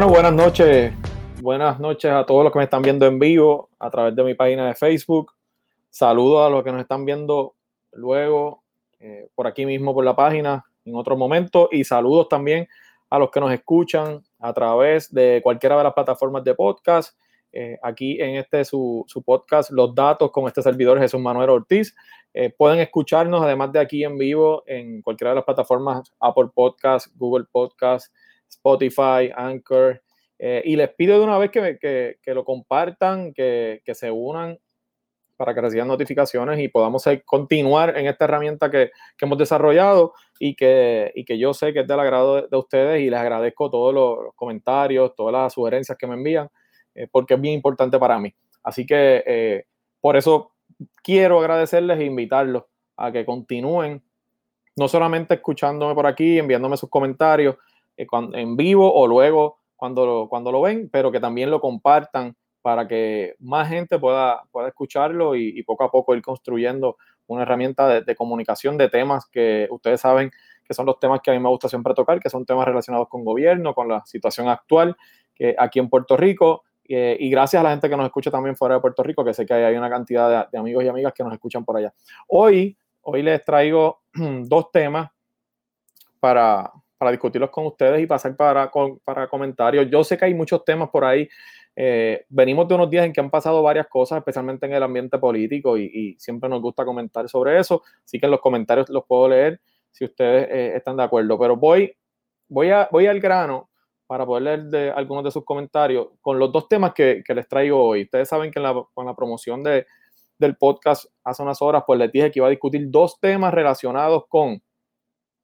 Bueno, buenas noches. Buenas noches a todos los que me están viendo en vivo a través de mi página de Facebook. Saludos a los que nos están viendo luego eh, por aquí mismo por la página en otro momento y saludos también a los que nos escuchan a través de cualquiera de las plataformas de podcast. Eh, aquí en este su, su, podcast, Los Datos con este servidor Jesús Manuel Ortiz. Eh, pueden escucharnos además de aquí en vivo en cualquiera de las plataformas Apple Podcast, Google Podcast, Spotify, Anchor. Eh, y les pido de una vez que, que, que lo compartan, que, que, se unan para que reciban notificaciones y podamos continuar en esta herramienta que, hemos desarrollado y que, y que yo sé que es del agrado de, ustedes y les agradezco todos los, comentarios, todas las sugerencias que me envían, eh, porque es bien importante para mí. Así que eh, por eso quiero agradecerles e invitarlos a que continúen, no solamente escuchándome por aquí, enviándome sus comentarios, en vivo o luego cuando lo, cuando lo ven, pero que también lo compartan para que más gente pueda, pueda escucharlo y, poco a poco ir construyendo una herramienta de, comunicación de temas que ustedes saben que son los temas que a mí me gusta siempre tocar, que son temas relacionados con gobierno, con la situación actual aquí en Puerto Rico. Eh, y gracias a la gente que nos escucha también fuera de Puerto Rico, que sé que hay una cantidad de, de amigos y amigas que nos escuchan por allá. Hoy, hoy les traigo dos temas para, para discutirlos con ustedes y pasar para, para comentarios. Yo sé que hay muchos temas por ahí. Eh, venimos de unos días en que han pasado varias cosas, especialmente en el ambiente político, y, siempre nos gusta comentar sobre eso. Así que en los comentarios los puedo leer si ustedes eh, están de acuerdo. Pero voy, voy, a, voy al grano para poder leer algunos de sus comentarios con los dos temas que, les traigo hoy. Ustedes saben que la, con la promoción de, del podcast hace unas horas, pues les dije que iba a discutir dos temas relacionados con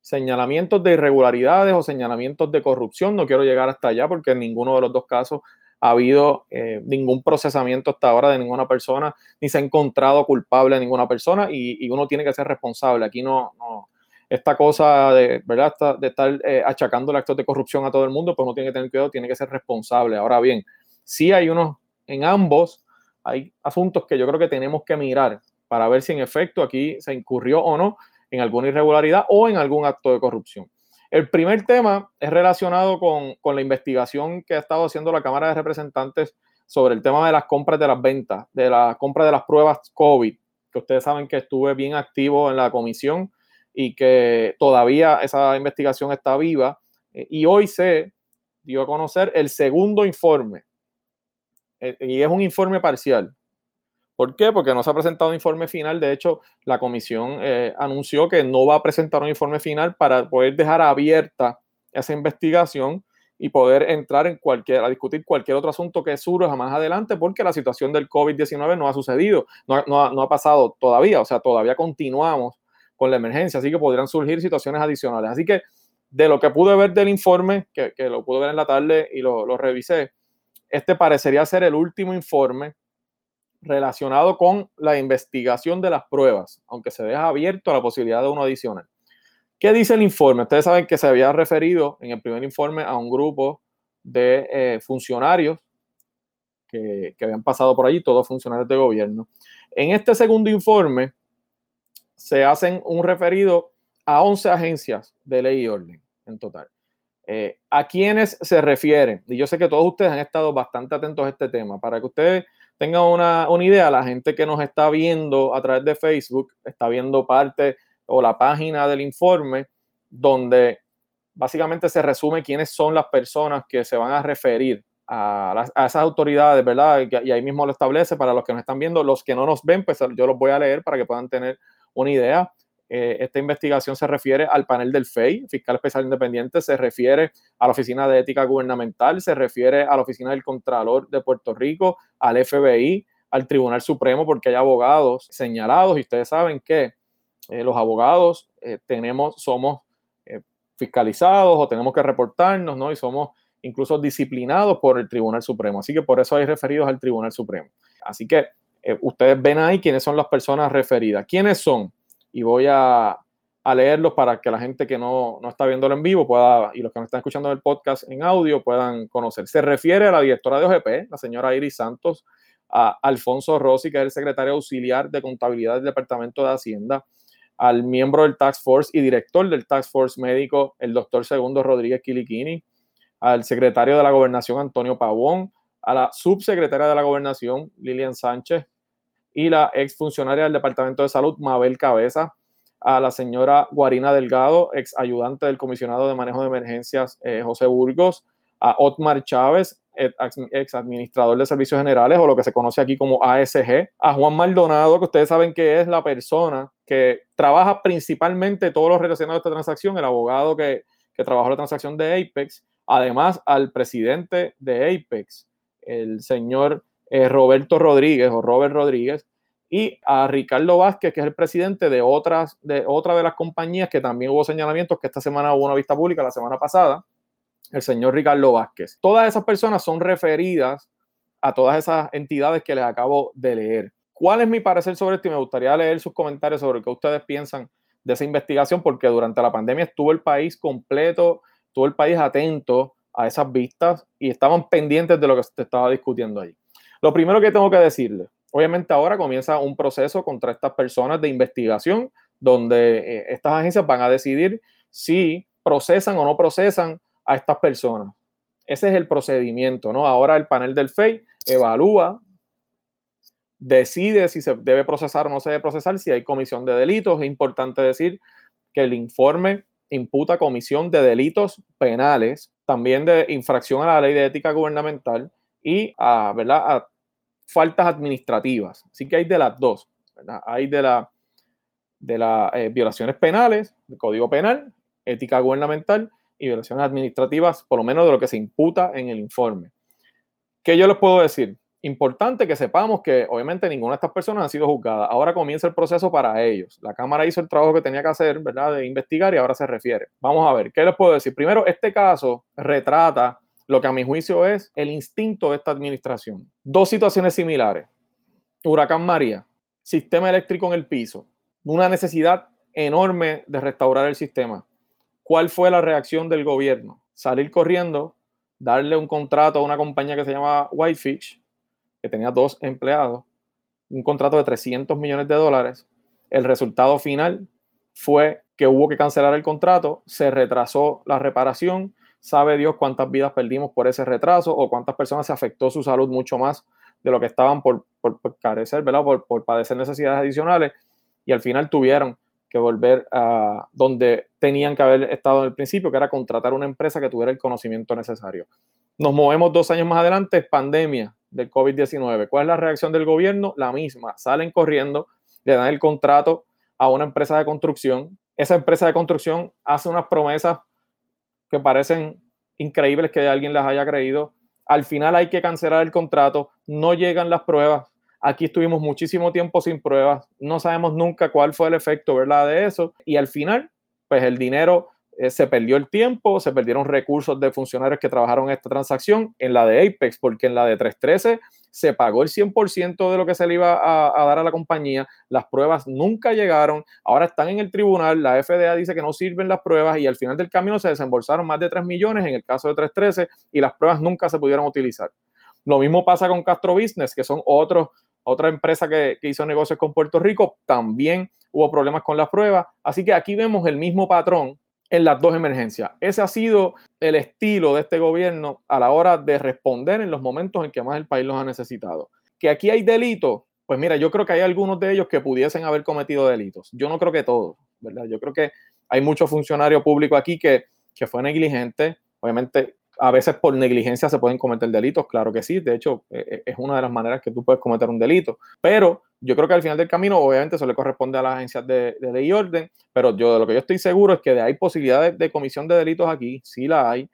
señalamientos de irregularidades o señalamientos de corrupción. No quiero llegar hasta allá porque en ninguno de los dos casos ha habido eh, ningún procesamiento hasta ahora de ninguna persona, ni se ha encontrado culpable a ninguna persona y, uno tiene que ser responsable. Aquí no, no esta cosa de, ¿verdad? de estar eh, achacando el actos de corrupción a todo el mundo, pues uno tiene que tener cuidado, tiene que ser responsable. Ahora bien, sí hay unos, en ambos, hay asuntos que yo creo que tenemos que mirar para ver si en efecto aquí se incurrió o no en alguna irregularidad o en algún acto de corrupción. El primer tema es relacionado con, con, la investigación que ha estado haciendo la Cámara de Representantes sobre el tema de las compras de las ventas, de la compra de las pruebas COVID, que ustedes saben que estuve bien activo en la comisión y que todavía esa investigación está viva. Eh, y hoy se dio a conocer el segundo informe, eh, y es un informe parcial, ¿Por qué? Porque no se ha presentado un informe final. De hecho, la comisión eh, anunció que no va a presentar un informe final para poder dejar abierta esa investigación y poder entrar en cualquier, a discutir cualquier otro asunto que surja más adelante, porque la situación del COVID-19 no ha sucedido, no, ha pasado todavía, o sea, todavía continuamos con la emergencia, así que podrían surgir situaciones adicionales. Así que de lo que pude ver del informe, que, lo pude ver en la tarde y lo revisé, este parecería ser el último informe relacionado con la investigación de las pruebas, aunque se deja abierto la posibilidad de uno adicional. ¿Qué dice el informe? Ustedes saben que se había referido en el primer informe a un grupo de eh, funcionarios que, que, habían pasado por allí, todos funcionarios de gobierno. En este segundo informe se hacen un referido a 11 agencias de ley y orden en total. Eh, ¿A quiénes se refieren? Y yo sé que todos ustedes han estado bastante atentos a este tema. Para que ustedes tengan una, una, idea, la gente que nos está viendo a través de Facebook está viendo parte o la página del informe donde básicamente se resume quiénes son las personas que se van a referir a, a esas autoridades, ¿verdad? Y, y, ahí mismo lo establece para los que nos están viendo, los que no nos ven, pues yo los voy a leer para que puedan tener una idea. Eh, esta investigación se refiere al panel del FEI, Fiscal Especial Independiente, se refiere a la Oficina de Ética Gubernamental, se refiere a la Oficina del Contralor de Puerto Rico, al FBI, al Tribunal Supremo, porque hay abogados señalados y ustedes saben que eh, los abogados eh, tenemos, somos fiscalizados o tenemos que reportarnos, ¿no? Y somos incluso disciplinados por el Tribunal Supremo. Así que por eso hay referidos al Tribunal Supremo. Así que ustedes ven ahí quiénes son las personas referidas. ¿Quiénes son? Y voy a, a leerlos para que la gente que no, no, está viéndolo en vivo pueda, y los que no están escuchando el podcast en audio puedan conocer. Se refiere a la directora de OGP, la señora Iris Santos, a Alfonso Rossi, que es el secretario auxiliar de contabilidad del Departamento de Hacienda, al miembro del Task Force y director del Task Force médico, el doctor Segundo Rodríguez Quiliquini, al secretario de la gobernación Antonio Pavón, a la subsecretaria de la gobernación Lilian Sánchez y la exfuncionaria del Departamento de Salud Mabel Cabeza, a la señora Guarina Delgado, ex ayudante del comisionado de manejo de emergencias eh, José Burgos, a Otmar Chávez, ex administrador de servicios generales o lo que se conoce aquí como ASG, a Juan Maldonado, que ustedes saben que es la persona que trabaja principalmente todos los relacionados a esta transacción, el abogado que, que trabajó la transacción de Apex, además al presidente de Apex, el señor eh, Roberto Rodríguez o Robert Rodríguez, y a Ricardo Vázquez, que es el presidente de, otras, de otra de las compañías que también hubo señalamientos, que esta semana hubo una vista pública, la semana pasada, el señor Ricardo Vázquez. Todas esas personas son referidas a todas esas entidades que les acabo de leer. ¿Cuál es mi parecer sobre esto? Y me gustaría leer sus comentarios sobre qué ustedes piensan de esa investigación, porque durante la pandemia estuvo el país completo, estuvo el país atento a esas vistas y estaban pendientes de lo que se estaba discutiendo ahí. Lo primero que tengo que decirle, obviamente ahora comienza un proceso contra estas personas de investigación donde eh, estas agencias van a decidir si procesan o no procesan a estas personas. Ese es el procedimiento, ¿no? Ahora el panel del FEI evalúa, decide si se debe procesar o no se debe procesar, si hay comisión de delitos. Es importante decir que el informe imputa comisión de delitos penales, también de infracción a la ley de ética gubernamental y a, ¿verdad? a faltas administrativas. Así que hay de las dos. Hay de, la, de las eh, violaciones penales, el Código Penal, ética gubernamental y violaciones administrativas, por lo menos de lo que se imputa en el informe. ¿Qué yo les puedo decir? Importante que sepamos que obviamente ninguna de estas personas ha sido juzgada. Ahora comienza el proceso para ellos. La Cámara hizo el trabajo que tenía que hacer, ¿verdad? De investigar y ahora se refiere. Vamos a ver, ¿qué les puedo decir? Primero, este caso retrata lo que a mi juicio es el instinto de esta administración. Dos situaciones similares. Huracán María, sistema eléctrico en el piso, una necesidad enorme de restaurar el sistema. ¿Cuál fue la reacción del gobierno? Salir corriendo, darle un contrato a una compañía que se llama Whitefish, que tenía dos empleados, un contrato de 300 millones de dólares. El resultado final fue que hubo que cancelar el contrato, se retrasó la reparación, sabe Dios cuántas vidas perdimos por ese retraso o cuántas personas se afectó su salud mucho más de lo que estaban por, por, carecer, ¿verdad? Por, por padecer necesidades adicionales y al final tuvieron que volver a donde tenían que haber estado en el principio, que era contratar una empresa que tuviera el conocimiento necesario. Nos movemos dos años más adelante, pandemia del COVID-19. ¿Cuál es la reacción del gobierno? La misma. Salen corriendo, le dan el contrato a una empresa de construcción. Esa empresa de construcción hace unas promesas que parecen increíbles que alguien las haya creído. Al final hay que cancelar el contrato, no llegan las pruebas, Aquí estuvimos muchísimo tiempo sin pruebas, no sabemos nunca cuál fue el efecto, ¿verdad? De eso. Y al final, pues el dinero eh, se perdió el tiempo, se perdieron recursos de funcionarios que trabajaron esta transacción en la de Apex, porque en la de 313 se pagó el 100% de lo que se le iba a, dar a la compañía, las pruebas nunca llegaron, ahora están en el tribunal, la FDA dice que no sirven las pruebas y al final del camino se desembolsaron más de 3 millones en el caso de 313 y las pruebas nunca se pudieron utilizar. Lo mismo pasa con Castro Business, que son otros otra empresa que, hizo negocios con Puerto Rico, también hubo problemas con las pruebas. Así que aquí vemos el mismo patrón en las dos emergencias. Ese ha sido el estilo de este gobierno a la hora de responder en los momentos en que más el país los ha necesitado. Que aquí hay delitos, pues mira, yo creo que hay algunos de ellos que pudiesen haber cometido delitos. Yo no creo que todos, ¿verdad? Yo creo que hay muchos funcionarios públicos aquí que, que fue negligente. Obviamente a veces por negligencia se pueden cometer delitos, claro que sí, de hecho eh, eh, es una de las maneras que tú puedes cometer un delito, pero yo creo que al final del camino obviamente eso le corresponde a las agencias de, ley y orden, pero yo de lo que yo estoy seguro es que hay posibilidades de comisión de delitos aquí, sí la hay,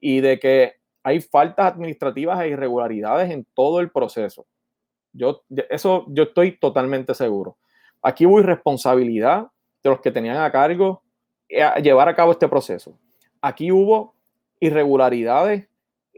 y de que hay faltas administrativas e irregularidades en todo el proceso. Yo, eso yo estoy totalmente seguro. Aquí hubo irresponsabilidad de los que tenían a cargo eh, llevar a cabo este proceso. Aquí hubo irregularidades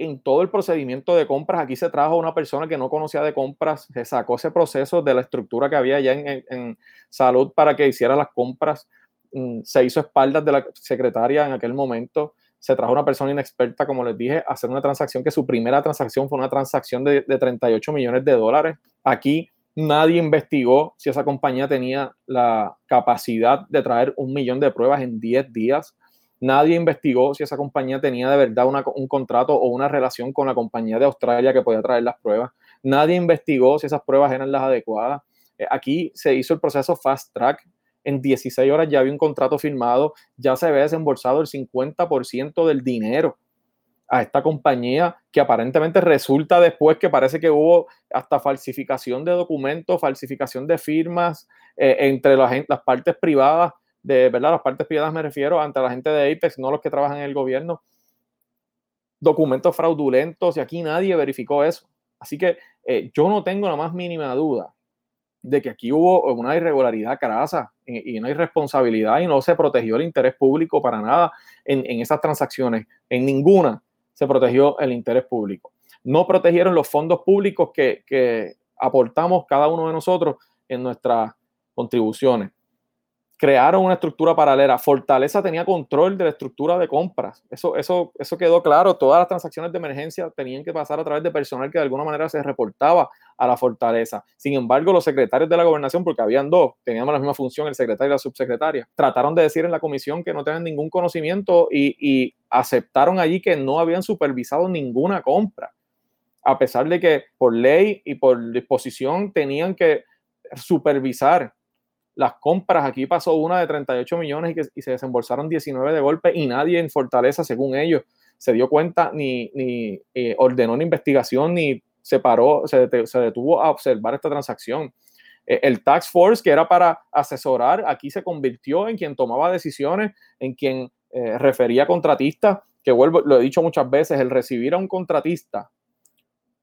en todo el procedimiento de compras. Aquí se trajo una persona que no conocía de compras, se sacó ese proceso de la estructura que había ya en, salud para que hiciera las compras, mm, se hizo espaldas de la secretaria en aquel momento, se trajo una persona inexperta, como les dije, a hacer una transacción que su primera transacción fue una transacción de, de 38 millones de dólares. Aquí nadie investigó si esa compañía tenía la capacidad de traer un millón de pruebas en 10 días Nadie investigó si esa compañía tenía de verdad un contrato o una relación con la compañía de Australia que podía traer las pruebas. Nadie investigó si esas pruebas eran las adecuadas. Eh, aquí se hizo el proceso fast track. En 16 horas ya había un contrato firmado, ya se había desembolsado el 50% del dinero a esta compañía que aparentemente resulta después que parece que hubo hasta falsificación de documentos, falsificación de firmas eh, entre las, las partes privadas de verdad, las partes privadas me refiero ante la gente de Apex, no los que trabajan en el gobierno, documentos fraudulentos y aquí nadie verificó eso. Así que eh, yo no tengo la más mínima duda de que aquí hubo una irregularidad crasa y, una irresponsabilidad y no se protegió el interés público para nada en, en esas transacciones. En ninguna se protegió el interés público. No protegieron los fondos públicos que, que aportamos cada uno de nosotros en nuestras contribuciones crearon una estructura paralela. Fortaleza tenía control de la estructura de compras. Eso, eso, eso quedó claro. Todas las transacciones de emergencia tenían que pasar a través de personal que de alguna manera se reportaba a la Fortaleza. Sin embargo, los secretarios de la gobernación, porque habían dos, teníamos la misma función, el secretario y la subsecretaria, trataron de decir en la comisión que no tenían ningún conocimiento y, y aceptaron allí que no habían supervisado ninguna compra. A pesar de que por ley y por disposición tenían que supervisar las compras, aquí pasó una de 38 millones y, que, se desembolsaron 19 de golpe y nadie en Fortaleza, según ellos, se dio cuenta ni, ni eh, ordenó una investigación ni se paró, se, detuvo a observar esta transacción. Eh, el Tax Force, que era para asesorar, aquí se convirtió en quien tomaba decisiones, en quien eh, refería a contratistas, que vuelvo, lo he dicho muchas veces, el recibir a un contratista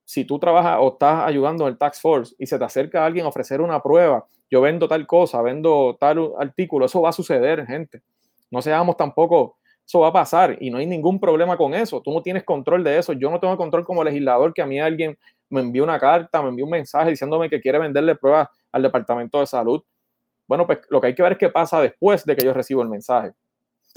si tú trabajas o estás ayudando en el Tax Force y se te acerca alguien a ofrecer una prueba yo vendo tal cosa, vendo tal artículo, eso va a suceder, gente. No seamos tampoco, eso va a pasar y no hay ningún problema con eso. Tú no tienes control de eso. Yo no tengo control como legislador que a mí alguien me envíe una carta, me envíe un mensaje diciéndome que quiere venderle pruebas al Departamento de Salud. Bueno, pues lo que hay que ver es qué pasa después de que yo recibo el mensaje.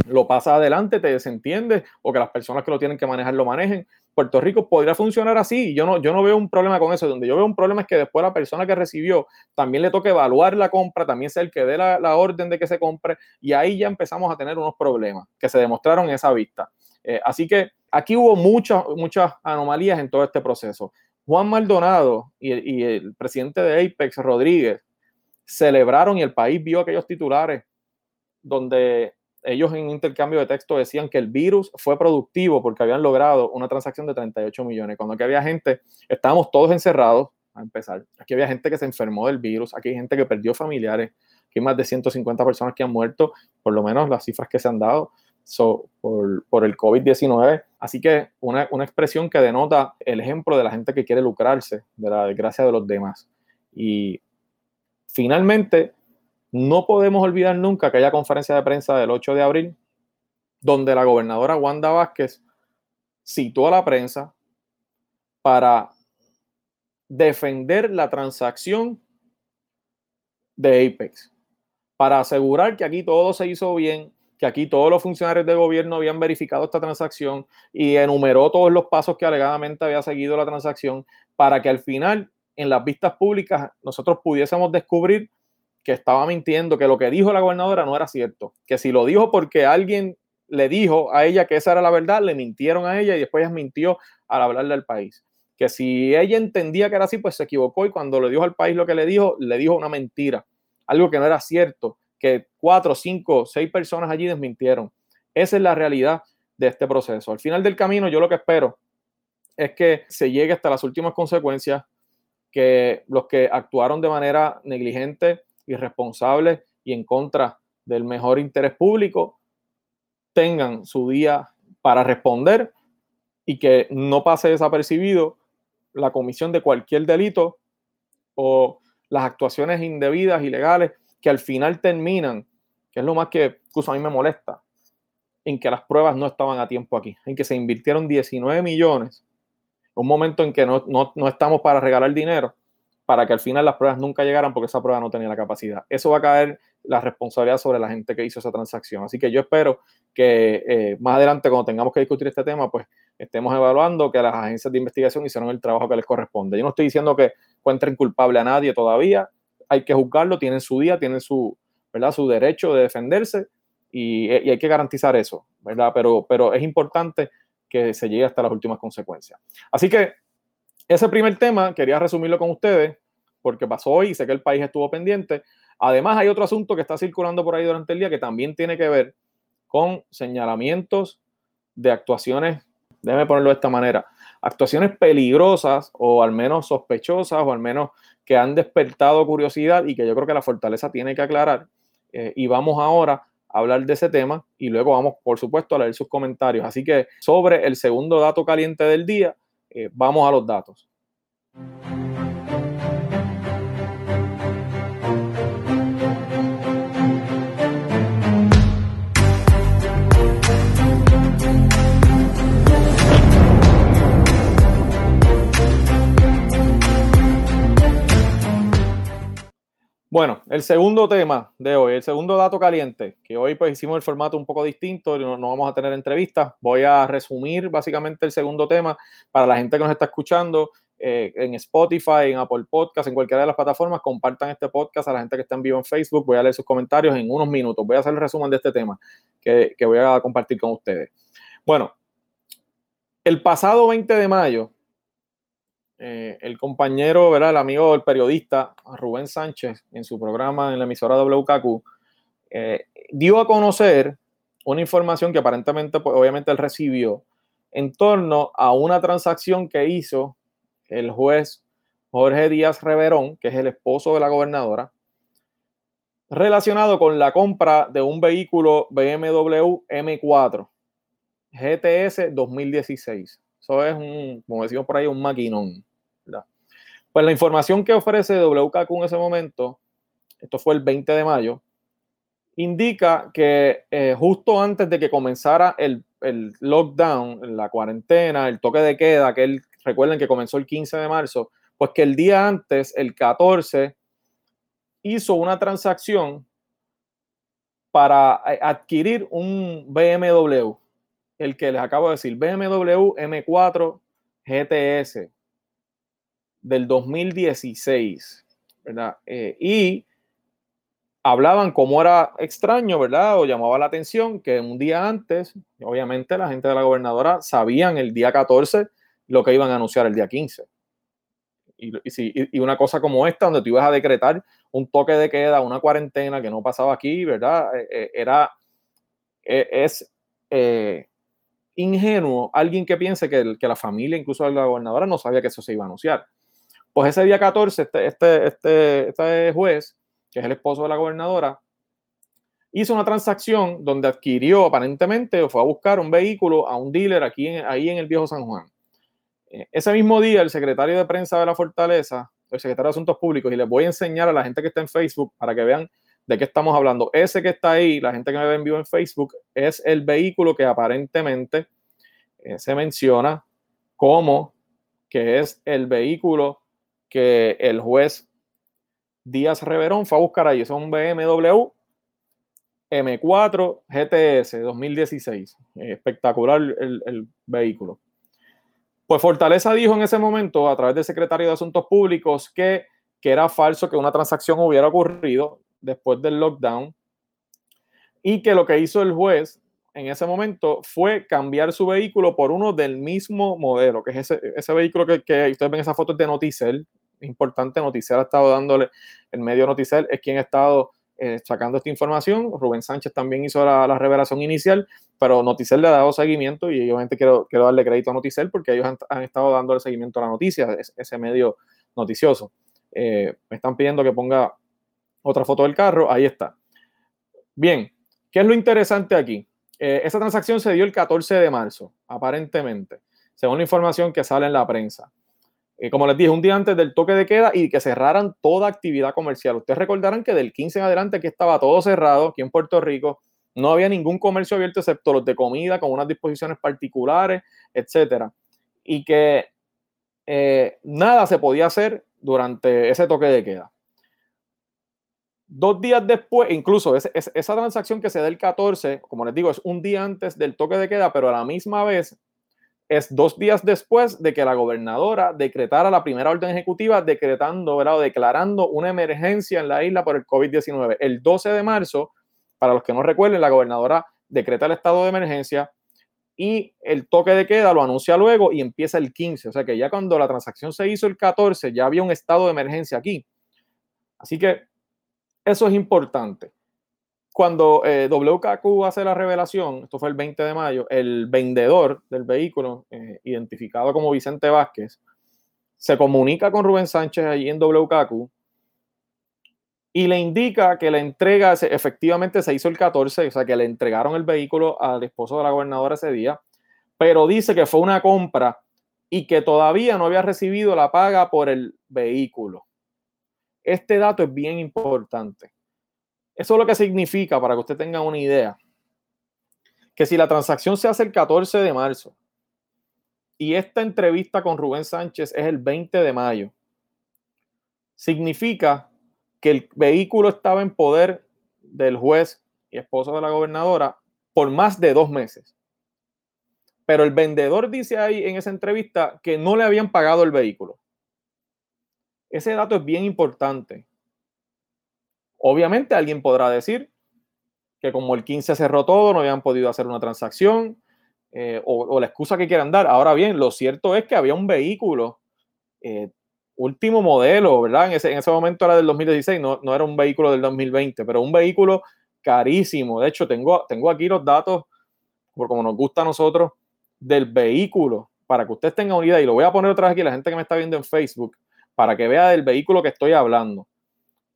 Lo pasa adelante, te desentiende o que las personas que lo tienen que manejar lo manejen. Puerto Rico podría funcionar así. Yo no, yo no veo un problema con eso. Donde yo veo un problema es que después la persona que recibió también le toque evaluar la compra, también sea el que dé la, orden de que se compre, y ahí ya empezamos a tener unos problemas que se demostraron en esa vista. Eh, así que aquí hubo muchas, muchas anomalías en todo este proceso. Juan Maldonado y, y el presidente de Apex, Rodríguez, celebraron y el país vio aquellos titulares donde ellos en intercambio de texto decían que el virus fue productivo porque habían logrado una transacción de 38 millones. Cuando aquí había gente, estábamos todos encerrados, a empezar. Aquí había gente que se enfermó del virus, aquí hay gente que perdió familiares, aquí hay más de 150 personas que han muerto, por lo menos las cifras que se han dado por, por, el COVID-19. Así que una, una expresión que denota el ejemplo de la gente que quiere lucrarse de la desgracia de los demás. Y finalmente, no podemos olvidar nunca aquella conferencia de prensa del 8 de abril, donde la gobernadora Wanda Vázquez citó a la prensa para defender la transacción de Apex, para asegurar que aquí todo se hizo bien, que aquí todos los funcionarios del gobierno habían verificado esta transacción y enumeró todos los pasos que alegadamente había seguido la transacción para que al final en las vistas públicas nosotros pudiésemos descubrir que estaba mintiendo, que lo que dijo la gobernadora no era cierto, que si lo dijo porque alguien le dijo a ella que esa era la verdad, le mintieron a ella y después ella mintió al hablarle al país. Que si ella entendía que era así, pues se equivocó y cuando le dijo al país lo que le dijo, le dijo una mentira, algo que no era cierto, que cuatro, cinco, seis personas allí desmintieron. Esa es la realidad de este proceso. Al final del camino, yo lo que espero es que se llegue hasta las últimas consecuencias, que los que actuaron de manera negligente irresponsables y en contra del mejor interés público tengan su día para responder y que no pase desapercibido la comisión de cualquier delito o las actuaciones indebidas, ilegales, que al final terminan, que es lo más que incluso a mí me molesta, en que las pruebas no estaban a tiempo aquí, en que se invirtieron 19 millones, un momento en que no, no, no estamos para regalar dinero, para que al final las pruebas nunca llegaran porque esa prueba no tenía la capacidad. Eso va a caer la responsabilidad sobre la gente que hizo esa transacción. Así que yo espero que eh, más adelante, cuando tengamos que discutir este tema, pues estemos evaluando que las agencias de investigación hicieron el trabajo que les corresponde. Yo no estoy diciendo que encuentren culpable a nadie todavía, hay que juzgarlo, tienen su día, tienen su, ¿verdad? su derecho de defenderse y, hay que garantizar eso, ¿verdad? Pero, pero es importante que se llegue hasta las últimas consecuencias. Así que ese primer tema quería resumirlo con ustedes porque pasó hoy y sé que el país estuvo pendiente. Además, hay otro asunto que está circulando por ahí durante el día que también tiene que ver con señalamientos de actuaciones, déjeme ponerlo de esta manera, actuaciones peligrosas o al menos sospechosas o al menos que han despertado curiosidad y que yo creo que la fortaleza tiene que aclarar. Eh, y vamos ahora a hablar de ese tema y luego vamos, por supuesto, a leer sus comentarios. Así que sobre el segundo dato caliente del día, vamos a los datos. Bueno, el segundo tema de hoy, el segundo dato caliente, que hoy pues hicimos el formato un poco distinto, no, no, vamos a tener entrevistas, voy a resumir básicamente el segundo tema para la gente que nos está escuchando eh, en Spotify, en Apple Podcast, en cualquiera de las plataformas, compartan este podcast a la gente que está en vivo en Facebook, voy a leer sus comentarios en unos minutos, voy a hacer el resumen de este tema que, que voy a compartir con ustedes. Bueno, el pasado 20 de mayo, eh, el compañero, ¿verdad? el amigo, el periodista Rubén Sánchez, en su programa en la emisora WKQ, eh, dio a conocer una información que aparentemente, pues, obviamente, él recibió en torno a una transacción que hizo el juez Jorge Díaz Reverón, que es el esposo de la gobernadora, relacionado con la compra de un vehículo BMW M4 GTS 2016. Eso es un, como decimos por ahí, un maquinón. Pues la información que ofrece WKQ en ese momento, esto fue el 20 de mayo, indica que eh, justo antes de que comenzara el, el, lockdown, la cuarentena, el toque de queda, que él, recuerden que comenzó el 15 de marzo, pues que el día antes, el 14, hizo una transacción para eh, adquirir un BMW, el que les acabo de decir, BMW M4 GTS del 2016, ¿verdad? Eh, y hablaban cómo era extraño, ¿verdad? O llamaba la atención que un día antes, obviamente la gente de la gobernadora sabían el día 14 lo que iban a anunciar el día 15. Y, y, una cosa como esta, donde tú ibas a decretar un toque de queda, una cuarentena que no pasaba aquí, ¿verdad? Eh, eh, era, es ingenuo alguien que piense que, que la familia, incluso la gobernadora, no sabía que eso se iba a anunciar. Pues ese día 14, este, este, este, este juez, que es el esposo de la gobernadora, hizo una transacción donde adquirió aparentemente o fue a buscar un vehículo a un dealer aquí en, ahí en el viejo San Juan. Eh, ese mismo día, el secretario de prensa de la Fortaleza, el secretario de Asuntos Públicos, y les voy a enseñar a la gente que está en Facebook para que vean de qué estamos hablando. Ese que está ahí, la gente que me ve en vivo en Facebook, es el vehículo que aparentemente eh, se menciona como que es el vehículo que el juez Díaz Reverón fue a buscar ahí. Es un BMW M4 GTS 2016. Espectacular el, vehículo. Pues Fortaleza dijo en ese momento, a través del secretario de Asuntos Públicos, que, que era falso que una transacción hubiera ocurrido después del lockdown y que lo que hizo el juez en ese momento fue cambiar su vehículo por uno del mismo modelo, que es ese, vehículo que, que, ustedes ven esa foto de Noticel, importante, Noticel ha estado dándole, el medio Noticel es quien ha estado eh, sacando esta información, Rubén Sánchez también hizo la, revelación inicial, pero Noticel le ha dado seguimiento y obviamente quiero, quiero darle crédito a Noticel porque ellos han, estado dándole seguimiento a la noticia, ese medio noticioso. Eh, me están pidiendo que ponga otra foto del carro, ahí está. Bien, ¿qué es lo interesante aquí? Eh, esa transacción se dio el 14 de marzo, aparentemente, según la información que sale en la prensa. Eh, como les dije, un día antes del toque de queda y que cerraran toda actividad comercial. Ustedes recordarán que del 15 en adelante aquí estaba todo cerrado, aquí en Puerto Rico, no había ningún comercio abierto excepto los de comida con unas disposiciones particulares, etcétera. Y que eh, nada se podía hacer durante ese toque de queda. Dos días después, incluso esa transacción que se da el 14, como les digo, es un día antes del toque de queda, pero a la misma vez es dos días después de que la gobernadora decretara la primera orden ejecutiva decretando. O declarando una emergencia en la isla por el COVID-19. El 12 de marzo, para los que no recuerden, la gobernadora decreta el estado de emergencia y el toque de queda lo anuncia luego y empieza el 15. O sea que ya cuando la transacción se hizo el 14, ya había un estado de emergencia aquí. Así que eso es importante. Cuando eh, WKQ hace la revelación, esto fue el 20 de mayo, el vendedor del vehículo, eh, identificado como Vicente Vázquez, se comunica con Rubén Sánchez allí en WKQ y le indica que la entrega efectivamente se hizo el 14, o sea que le entregaron el vehículo al esposo de la gobernadora ese día, pero dice que fue una compra y que todavía no había recibido la paga por el vehículo. Este dato es bien importante. Eso es lo que significa, para que usted tenga una idea, que si la transacción se hace el 14 de marzo y esta entrevista con Rubén Sánchez es el 20 de mayo, significa que el vehículo estaba en poder del juez y esposo de la gobernadora por más de dos meses. Pero el vendedor dice ahí en esa entrevista que no le habían pagado el vehículo. Ese dato es bien importante. Obviamente alguien podrá decir que como el 15 cerró todo, no habían podido hacer una transacción eh, o, la excusa que quieran dar. Ahora bien, lo cierto es que había un vehículo eh, último modelo, ¿verdad? En ese, en ese momento era del 2016, no, no era un vehículo del 2020, pero un vehículo carísimo. De hecho, tengo, tengo aquí los datos, por como nos gusta a nosotros, del vehículo, para que ustedes tengan una idea, y lo voy a poner otra vez aquí, la gente que me está viendo en Facebook, para que vea del vehículo que estoy hablando.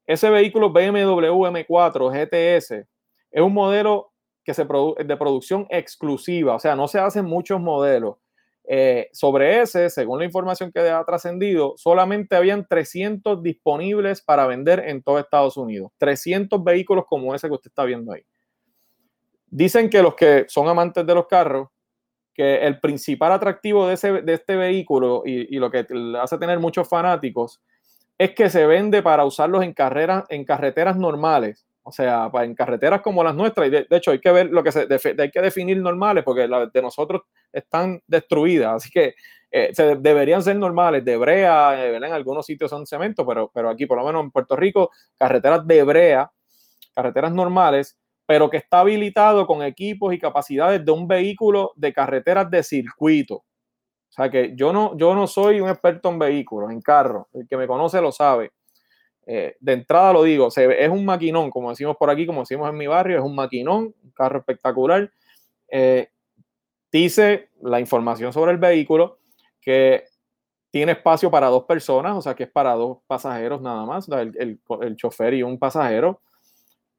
Ese vehículo BMW M4 GTS es un modelo que se de producción exclusiva, o sea, no se hacen muchos modelos. Eh, sobre ese, según la información que ha trascendido, solamente habían 300 disponibles para vender en todo Estados Unidos. 300 vehículos como ese que usted está viendo ahí. Dicen que los que son amantes de los carros, que el principal atractivo de, ese, de este vehículo y, y lo que hace tener muchos fanáticos es que se vende para usarlos en, carreras, en carreteras normales. O sea, en carreteras como las nuestras, y de, hecho hay que ver lo que hay que definir normales porque las de nosotros están destruidas, así que eh, deberían ser normales, de brea, eh, en algunos sitios son cemento, pero, pero aquí por lo menos en Puerto Rico, carreteras de brea, carreteras normales, pero que está habilitado con equipos y capacidades de un vehículo de carreteras de circuito. O sea que yo no, yo no soy un experto en vehículos, en carros, el que me conoce lo sabe eh, de entrada lo digo, se, es un maquinón, como decimos por aquí, como decimos en mi barrio, es un maquinón, un carro espectacular. Eh, dice la información sobre el vehículo que tiene espacio para dos personas, o sea que es para dos pasajeros nada más, el, el chofer y un pasajero,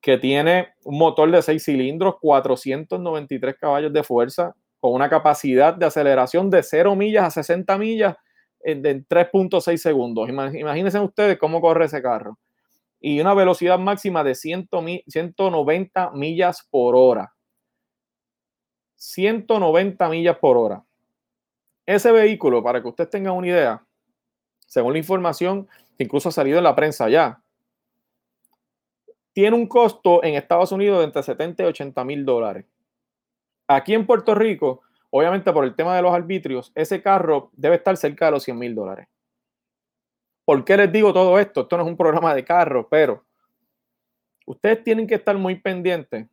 que tiene un motor de seis cilindros, 493 caballos de fuerza, con una capacidad de aceleración de 0 millas a 60 millas en 3.6 segundos. Imagínense ustedes cómo corre ese carro. Y una velocidad máxima de 190 millas por hora. 190 millas por hora. Ese vehículo, para que ustedes tengan una idea, según la información que incluso ha salido en la prensa ya, tiene un costo en Estados Unidos de entre 70 y 80 mil dólares. Aquí en Puerto Rico Obviamente por el tema de los arbitrios, ese carro debe estar cerca de los 100 mil dólares. ¿Por qué les digo todo esto? Esto no es un programa de carro, pero ustedes tienen que estar muy pendientes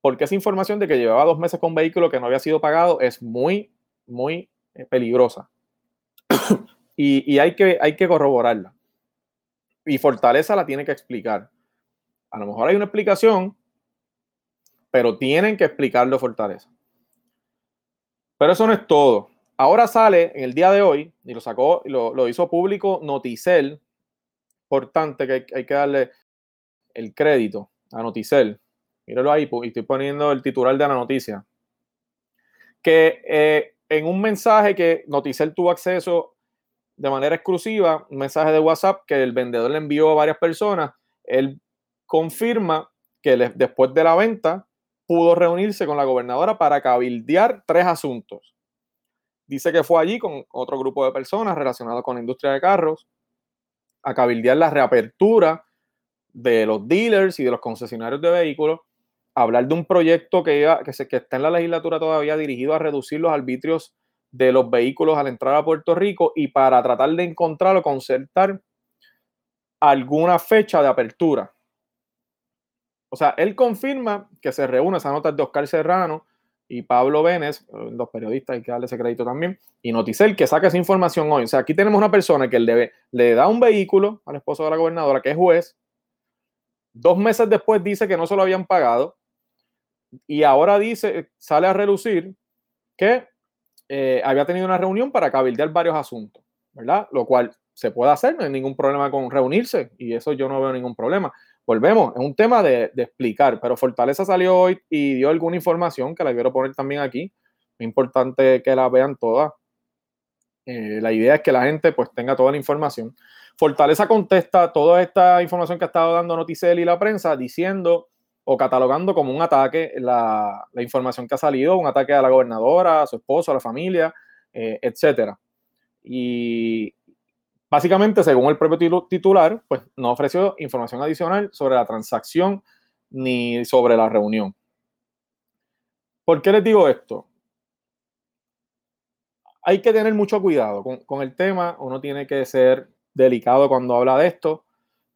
porque esa información de que llevaba dos meses con un vehículo que no había sido pagado es muy, muy eh, peligrosa. y, hay, que, hay que corroborarla. Y Fortaleza la tiene que explicar. A lo mejor hay una explicación, pero tienen que explicarlo Fortaleza. Pero eso no es todo. Ahora sale en el día de hoy, y lo sacó, lo, lo hizo público Noticel, importante que hay, que darle el crédito a Noticel. Míralo ahí, y estoy poniendo el titular de la noticia. Que eh, en un mensaje que Noticel tuvo acceso de manera exclusiva, un mensaje de WhatsApp que el vendedor le envió a varias personas, él confirma que después de la venta pudo reunirse con la gobernadora para cabildear tres asuntos. Dice que fue allí con otro grupo de personas relacionados con la industria de carros a cabildear la reapertura de los dealers y de los concesionarios de vehículos, hablar de un proyecto que, se, que está en la legislatura todavía dirigido a reducir los arbitrios de los vehículos al entrar a Puerto Rico y para tratar de encontrar o concertar alguna fecha de apertura o sea, él confirma que se reúne esa nota de Oscar Serrano y Pablo Vélez, los periodistas, hay que darle ese crédito también, y Noticel, que saca esa información hoy. O sea, aquí tenemos una persona que le, le da un vehículo al esposo de la gobernadora, que es juez, dos meses después dice que no se lo habían pagado, y ahora dice, sale a relucir que eh, había tenido una reunión para cabildear varios asuntos, ¿verdad? Lo cual se puede hacer, no hay ningún problema con reunirse, y eso yo no veo ningún problema volvemos, es un tema de, explicar, pero Fortaleza salió hoy y dio alguna información que la quiero poner también aquí. Es importante que la vean todas. Eh, la idea es que la gente pues tenga toda la información. Fortaleza contesta toda esta información que ha estado dando Noticel y la prensa diciendo o catalogando como un ataque la, información que ha salido, un ataque a la gobernadora, a su esposo, a la familia, eh, etcétera. Y, Básicamente, según el propio titular, pues no ofreció información adicional sobre la transacción ni sobre la reunión. ¿Por qué les digo esto? Hay que tener mucho cuidado con, el tema, uno tiene que ser delicado cuando habla de esto,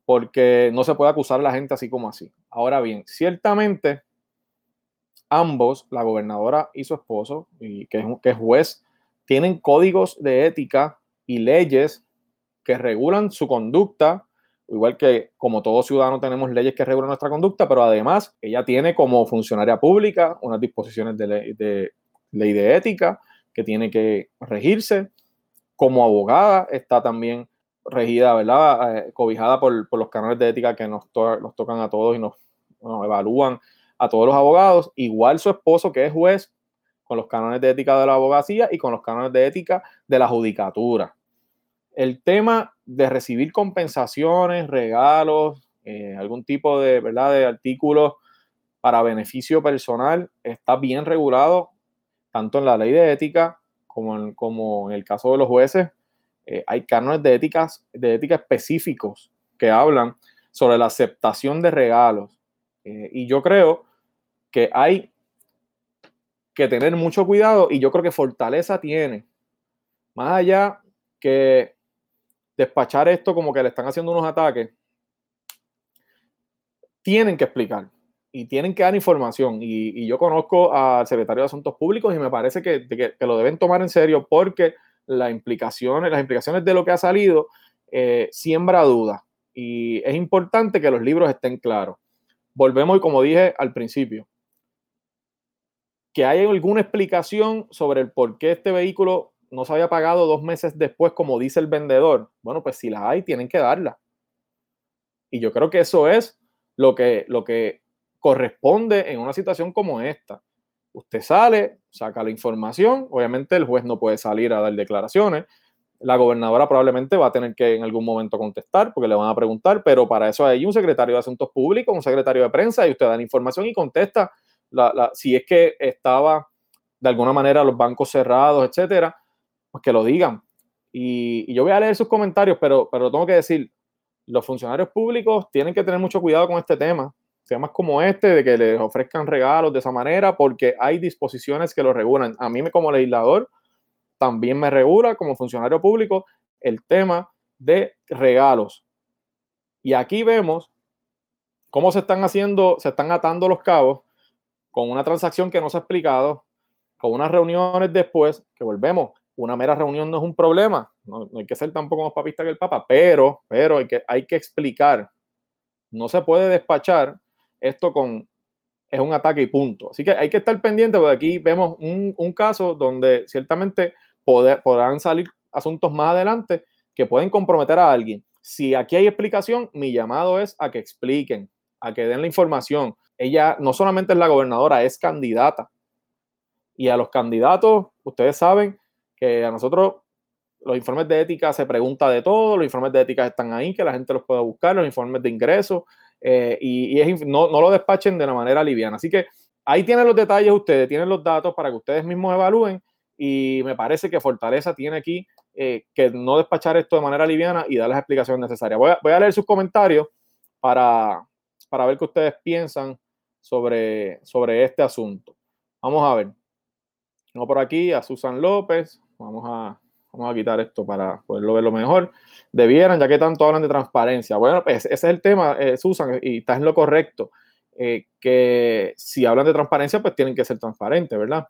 porque no se puede acusar a la gente así como así. Ahora bien, ciertamente ambos, la gobernadora y su esposo, y que, es, que es juez, tienen códigos de ética y leyes que regulan su conducta, igual que como todo ciudadano tenemos leyes que regulan nuestra conducta, pero además ella tiene como funcionaria pública unas disposiciones de ley de, ley de ética que tiene que regirse. Como abogada está también regida, ¿verdad? Eh, cobijada por, los canales de ética que nos, tocan a todos y nos, evalúan a todos los abogados. Igual su esposo, que es juez, con los cánones de ética de la abogacía y con los cánones de ética de la judicatura el tema de recibir compensaciones, regalos, eh, algún tipo de, ¿verdad? de artículos para beneficio personal está bien regulado, tanto en la ley de ética como en, como en el caso de los jueces. Eh, hay cánones de, éticas, de ética específicos que hablan sobre la aceptación de regalos. Eh, y yo creo que hay que tener mucho cuidado y yo creo que Fortaleza tiene, más allá que despachar esto como que le están haciendo unos ataques, tienen que explicar y tienen que dar información. Y, yo conozco al secretario de Asuntos Públicos y me parece que, lo deben tomar en serio porque las implicaciones, de lo que ha salido eh, siembra dudas. Y es importante que los libros estén claros. Volvemos y como dije al principio, que hay alguna explicación sobre el por qué este vehículo no se había pagado dos meses después, como dice el vendedor, bueno, pues si la hay, tienen que darla. Y yo creo que eso es lo que, lo que corresponde en una situación como esta. Usted sale, saca la información, obviamente el juez no puede salir a dar declaraciones, la gobernadora probablemente va a tener que en algún momento contestar porque le van a preguntar, pero para eso hay un secretario de Asuntos Públicos, un secretario de prensa y usted da la información y contesta si es que estaba de alguna manera los bancos cerrados, etcétera pues que lo digan. Y, yo voy a leer sus comentarios, pero, pero tengo que decir, los funcionarios públicos tienen que tener mucho cuidado con este tema, temas como este, de que les ofrezcan regalos de esa manera, porque hay disposiciones que lo regulan. A mí como legislador también me regula como funcionario público el tema de regalos. Y aquí vemos cómo se están haciendo, se están atando los cabos con una transacción que no se ha explicado, con unas reuniones después, que volvemos, una mera reunión no es un problema, no, hay que ser tampoco más papista que el Papa, pero, pero hay, que, hay que explicar, no se puede despachar esto con, es un ataque y punto. Así que hay que estar pendiente, porque aquí vemos un, un caso donde ciertamente poder, podrán salir asuntos más adelante que pueden comprometer a alguien. Si aquí hay explicación, mi llamado es a que expliquen, a que den la información. Ella no solamente es la gobernadora, es candidata. Y a los candidatos, ustedes saben que a nosotros los informes de ética se pregunta de todo, los informes de ética están ahí, que la gente los pueda buscar, los informes de ingreso, eh, y, no, lo despachen de una manera liviana. Así que ahí tienen los detalles ustedes, tienen los datos para que ustedes mismos evalúen, y me parece que Fortaleza tiene aquí eh, que no despachar esto de manera liviana y dar las explicaciones necesarias. Voy a, leer sus comentarios para, para ver qué ustedes piensan sobre, sobre este asunto. Vamos a ver. Tengo por aquí a Susan López. Vamos a, vamos a quitar esto para poderlo verlo mejor. Debieran, ya que tanto hablan de transparencia. Bueno, pues ese es el tema, eh, Susan, y estás en lo correcto. eh, que si hablan de transparencia, pues tienen que ser transparentes, ¿verdad?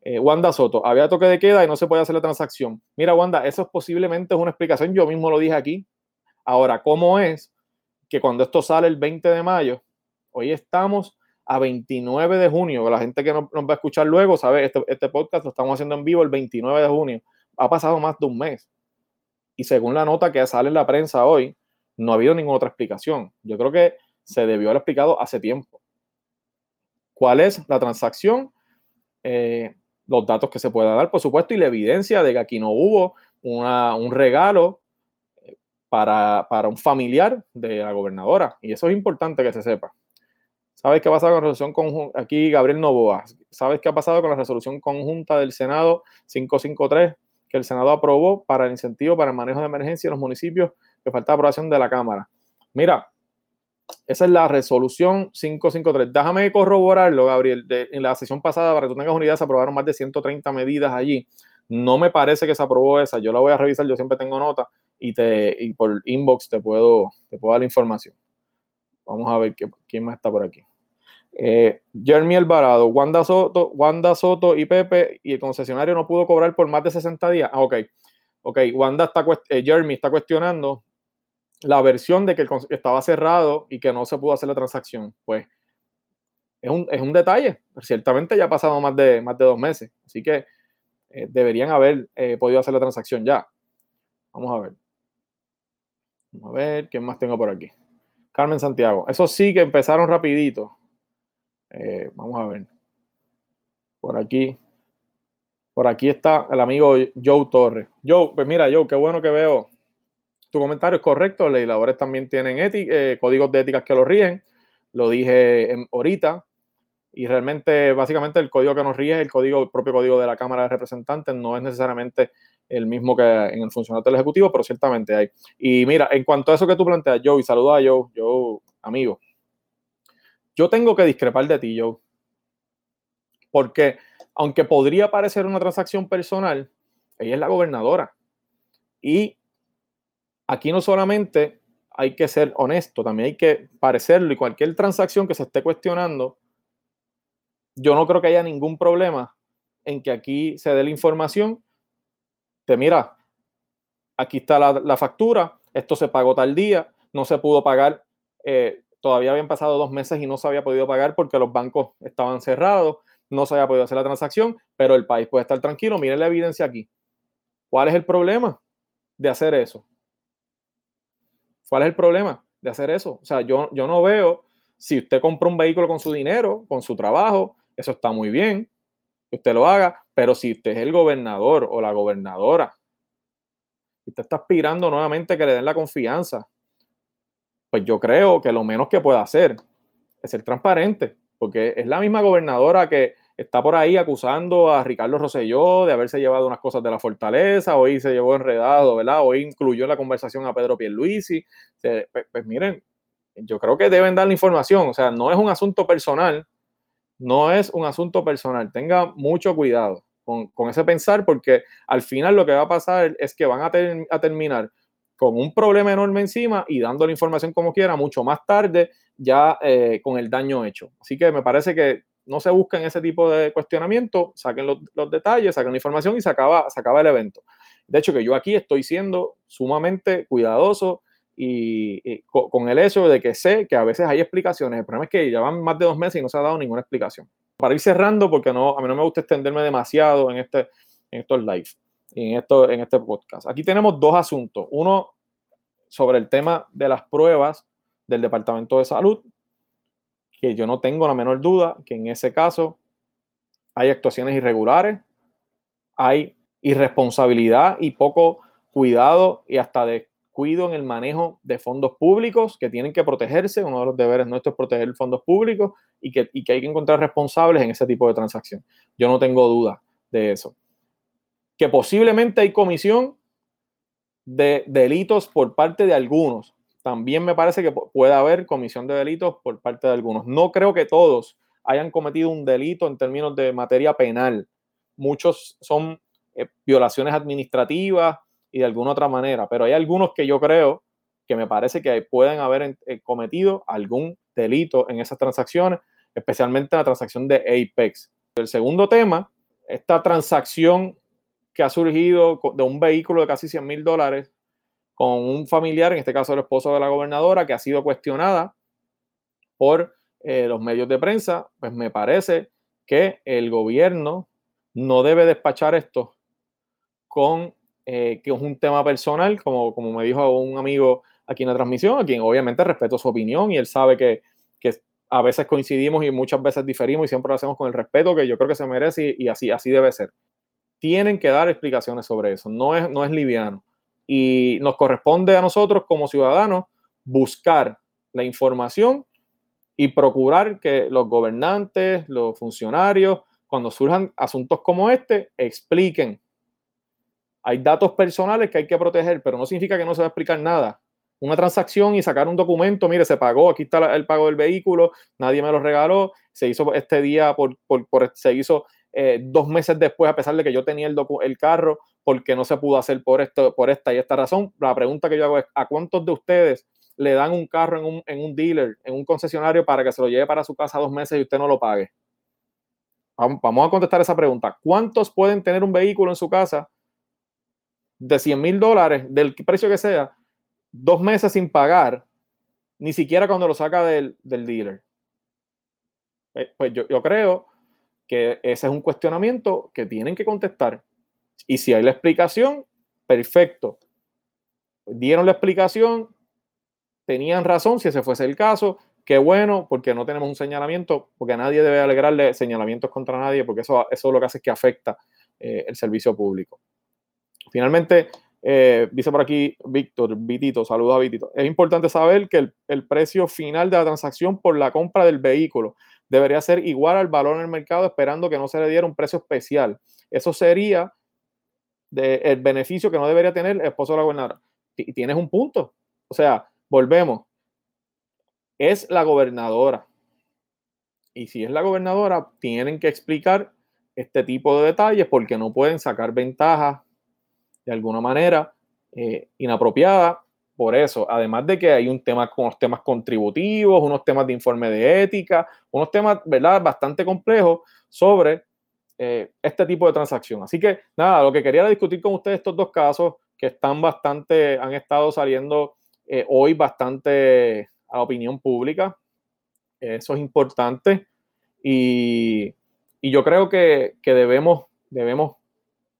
Eh, Wanda Soto, había toque de queda y no se puede hacer la transacción. Mira, Wanda, eso es posiblemente es una explicación, yo mismo lo dije aquí. Ahora, ¿cómo es que cuando esto sale el 20 de mayo, hoy estamos a 29 de junio, la gente que nos, va a escuchar luego sabe, este, este podcast lo estamos haciendo en vivo el 29 de junio, ha pasado más de un mes. Y según la nota que sale en la prensa hoy, no ha habido ninguna otra explicación. Yo creo que se debió haber explicado hace tiempo. ¿Cuál es la transacción? Eh, los datos que se pueda dar, por supuesto, y la evidencia de que aquí no hubo un regalo eh, para, para, un familiar de la gobernadora. Y eso es importante que se sepa. ¿Sabes qué ha pasado con la resolución conjunta? Aquí Gabriel Novoa. ¿Sabes qué ha pasado con la resolución conjunta del Senado 553 que el Senado aprobó para el incentivo para el manejo de emergencia en los municipios que falta aprobación de la Cámara? Mira, esa es la resolución 553. Déjame corroborarlo, Gabriel. en la sesión pasada, para que tú tengas unidad, se aprobaron más de 130 medidas allí. No me parece que se aprobó esa. Yo la voy a revisar, yo siempre tengo nota y, te, y por inbox te puedo, te puedo dar la información. Vamos a ver quién más está por aquí. Eh, Jeremy Alvarado, Wanda Soto, Wanda Soto y Pepe y el concesionario no pudo cobrar por más de 60 días. Ah, ok. Ok, Wanda está, eh, Jeremy está cuestionando la versión de que estaba cerrado y que no se pudo hacer la transacción. Pues es un, detalle. Ciertamente ya ha pasado más de, más de dos meses. Así que eh, deberían haber eh, podido hacer la transacción ya. Vamos a ver. Vamos a ver, ¿quién más tengo por aquí? Carmen Santiago. Eso sí que empezaron rapidito. Eh, vamos a ver. Por aquí. Por aquí está el amigo Joe Torres. Joe, pues mira, Joe, qué bueno que veo tu comentario es correcto. Los legisladores también tienen eh, códigos de éticas que lo ríen. Lo dije ahorita. Y realmente, básicamente, el código que nos ríe es el código, el propio código de la Cámara de Representantes. No es necesariamente el mismo que en el funcionario del Ejecutivo, pero ciertamente hay. Y mira, en cuanto a eso que tú planteas, Joe, y saluda a Joe, Joe, amigo. Yo tengo que discrepar de ti, Joe. Porque, aunque podría parecer una transacción personal, ella es la gobernadora. Y aquí no solamente hay que ser honesto, también hay que parecerlo y cualquier transacción que se esté cuestionando, yo no creo que haya ningún problema en que aquí se dé la información de, mira, aquí está la, factura, esto se pagó tal día, no se pudo pagar, eh, todavía habían pasado dos meses y no se había podido pagar porque los bancos estaban cerrados, no se había podido hacer la transacción, pero el país puede estar tranquilo, miren la evidencia aquí. ¿Cuál es el problema de hacer eso? ¿Cuál es el problema de hacer eso? O sea, yo, yo no veo, si usted compra un vehículo con su dinero, con su trabajo, eso está muy bien, que usted lo haga, pero si usted es el gobernador o la gobernadora, usted está aspirando nuevamente que le den la confianza, pues yo creo que lo menos que puede hacer es ser transparente, porque es la misma gobernadora que está por ahí acusando a Ricardo Rosselló de haberse llevado unas cosas de la fortaleza, hoy se llevó enredado, ¿verdad? Hoy incluyó en la conversación a Pedro Pierluisi. Pues, pues, miren, yo creo que deben dar la información, o sea, no es un asunto personal, no es un asunto personal, tenga mucho cuidado con, ese pensar, porque al final lo que va a pasar es que van a, a terminar con un problema enorme encima y dando la información como quiera, mucho más tarde, ya eh, con el daño hecho. Así que me parece que no se busquen ese tipo de cuestionamiento, saquen los, detalles, saquen la información y se acaba, se acaba el evento. De hecho, que yo aquí estoy siendo sumamente cuidadoso y, con, el hecho de que sé que a veces hay explicaciones. El problema es que llevan más de dos meses y no se ha dado ninguna explicación. Para ir cerrando, porque no, a mí no me gusta extenderme demasiado en, este, en estos live y en, esto, en este podcast. Aquí tenemos dos asuntos. Uno sobre el tema de las pruebas del Departamento de Salud que yo no tengo la menor duda que en ese caso hay actuaciones irregulares, hay irresponsabilidad y poco cuidado y hasta descuido en el manejo de fondos públicos que tienen que protegerse. Uno de los deberes nuestros es proteger fondos públicos y que, y que hay que encontrar responsables en ese tipo de transacción. Yo no tengo duda de eso. Que posiblemente hay comisión de delitos por parte de algunos, también me parece que puede haber comisión de delitos por parte de algunos. No creo que todos hayan cometido un delito en términos de materia penal. Muchos son eh, violaciones administrativas y de alguna otra manera, pero hay algunos que yo creo que me parece que pueden haber eh, cometido algún delitos en esas transacciones, especialmente la transacción de Apex. El segundo tema, esta transacción que ha surgido de un vehículo de casi 100 mil dólares con un familiar, en este caso el esposo de la gobernadora, que ha sido cuestionada por eh, los medios de prensa, pues me parece que el gobierno no debe despachar esto con eh, que es un tema personal, como, como me dijo un amigo aquí en la transmisión, a quien obviamente respeto su opinión y él sabe que, que a veces coincidimos y muchas veces diferimos y siempre lo hacemos con el respeto que yo creo que se merece y, así, así debe ser. Tienen que dar explicaciones sobre eso, no es, no es liviano. Y nos corresponde a nosotros como ciudadanos buscar la información y procurar que los gobernantes, los funcionarios, cuando surjan asuntos como este, expliquen hay datos personales que hay que proteger, pero no significa que no se va a explicar nada. Una transacción y sacar un documento, mire, se pagó, aquí está el pago del vehículo, nadie me lo regaló, se hizo este día, por, se hizo eh, dos meses después, a pesar de que yo tenía el, el carro, porque no se pudo hacer por, esto, por esta y esta razón. La pregunta que yo hago es, ¿a cuántos de ustedes le dan un carro en un, en un dealer, en un concesionario, para que se lo lleve para su casa dos meses y usted no lo pague? Vamos a contestar esa pregunta. ¿Cuántos pueden tener un vehículo en su casa de 100 mil dólares, del precio que sea, dos meses sin pagar, ni siquiera cuando lo saca del, dealer. Eh, pues yo, yo creo que ese es un cuestionamiento que tienen que contestar. Y si hay la explicación, perfecto. Dieron la explicación, tenían razón si ese fuese el caso. Qué bueno, porque no tenemos un señalamiento, porque nadie debe alegrarle señalamientos contra nadie, porque eso, eso lo que hace es que afecta eh, el servicio público. Finalmente, eh, dice por aquí Víctor, Vitito, saludos a Vitito. Es importante saber que el, precio final de la transacción por la compra del vehículo debería ser igual al valor en el mercado, esperando que no se le diera un precio especial. Eso sería el beneficio que no debería tener el esposo de la gobernadora. Y tienes un punto. O sea, volvemos. Es la gobernadora. Y si es la gobernadora, tienen que explicar este tipo de detalles porque no pueden sacar ventajas de alguna manera eh, inapropiada por eso, además de que hay un tema con unos temas contributivos, unos temas de informe de ética, unos temas, ¿verdad?, bastante complejos sobre eh, este tipo de transacción. Así que nada, lo que quería discutir con ustedes estos dos casos que están bastante, han estado saliendo eh, hoy bastante a opinión pública. Eso es importante y, y yo creo que, que, debemos, debemos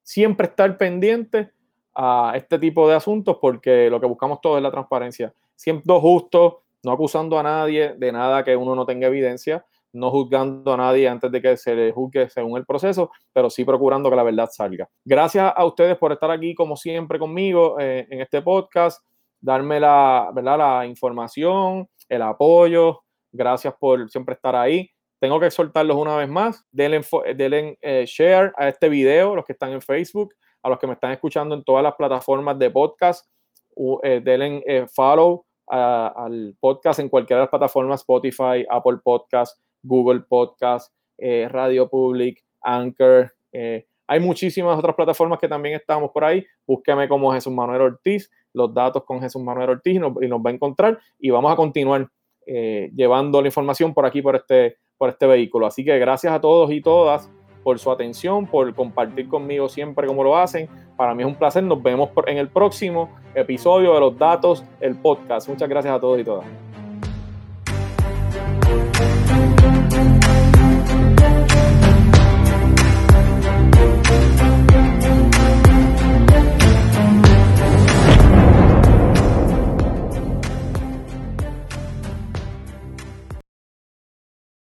siempre estar pendientes a este tipo de asuntos porque lo que buscamos todo es la transparencia. Siendo justo, no acusando a nadie de nada que uno no tenga evidencia, no juzgando a nadie antes de que se le juzgue según el proceso, pero sí procurando que la verdad salga. Gracias a ustedes por estar aquí, como siempre, conmigo eh, en este podcast, darme la, ¿verdad? la información, el apoyo. Gracias por siempre estar ahí. Tengo que exhortarlos una vez más. Denle, denle eh, share a este video, los que están en Facebook a los que me están escuchando en todas las plataformas de podcast, eh, denle eh, follow al podcast en cualquiera de las plataformas, Spotify, Apple Podcast, Google Podcast, eh, Radio Public, Anchor. hay muchísimas otras plataformas que también estamos por ahí. Búsqueme como Jesús Manuel Ortiz, los datos con Jesús Manuel Ortiz y nos, va a encontrar. Y vamos a continuar llevando la información por aquí, por este, por este vehículo. Así que gracias a todos y todas por su atención, por compartir conmigo siempre como lo hacen. Para mí es un placer. Nos vemos en el próximo episodio de Los Datos, el podcast. Muchas gracias a todos y todas.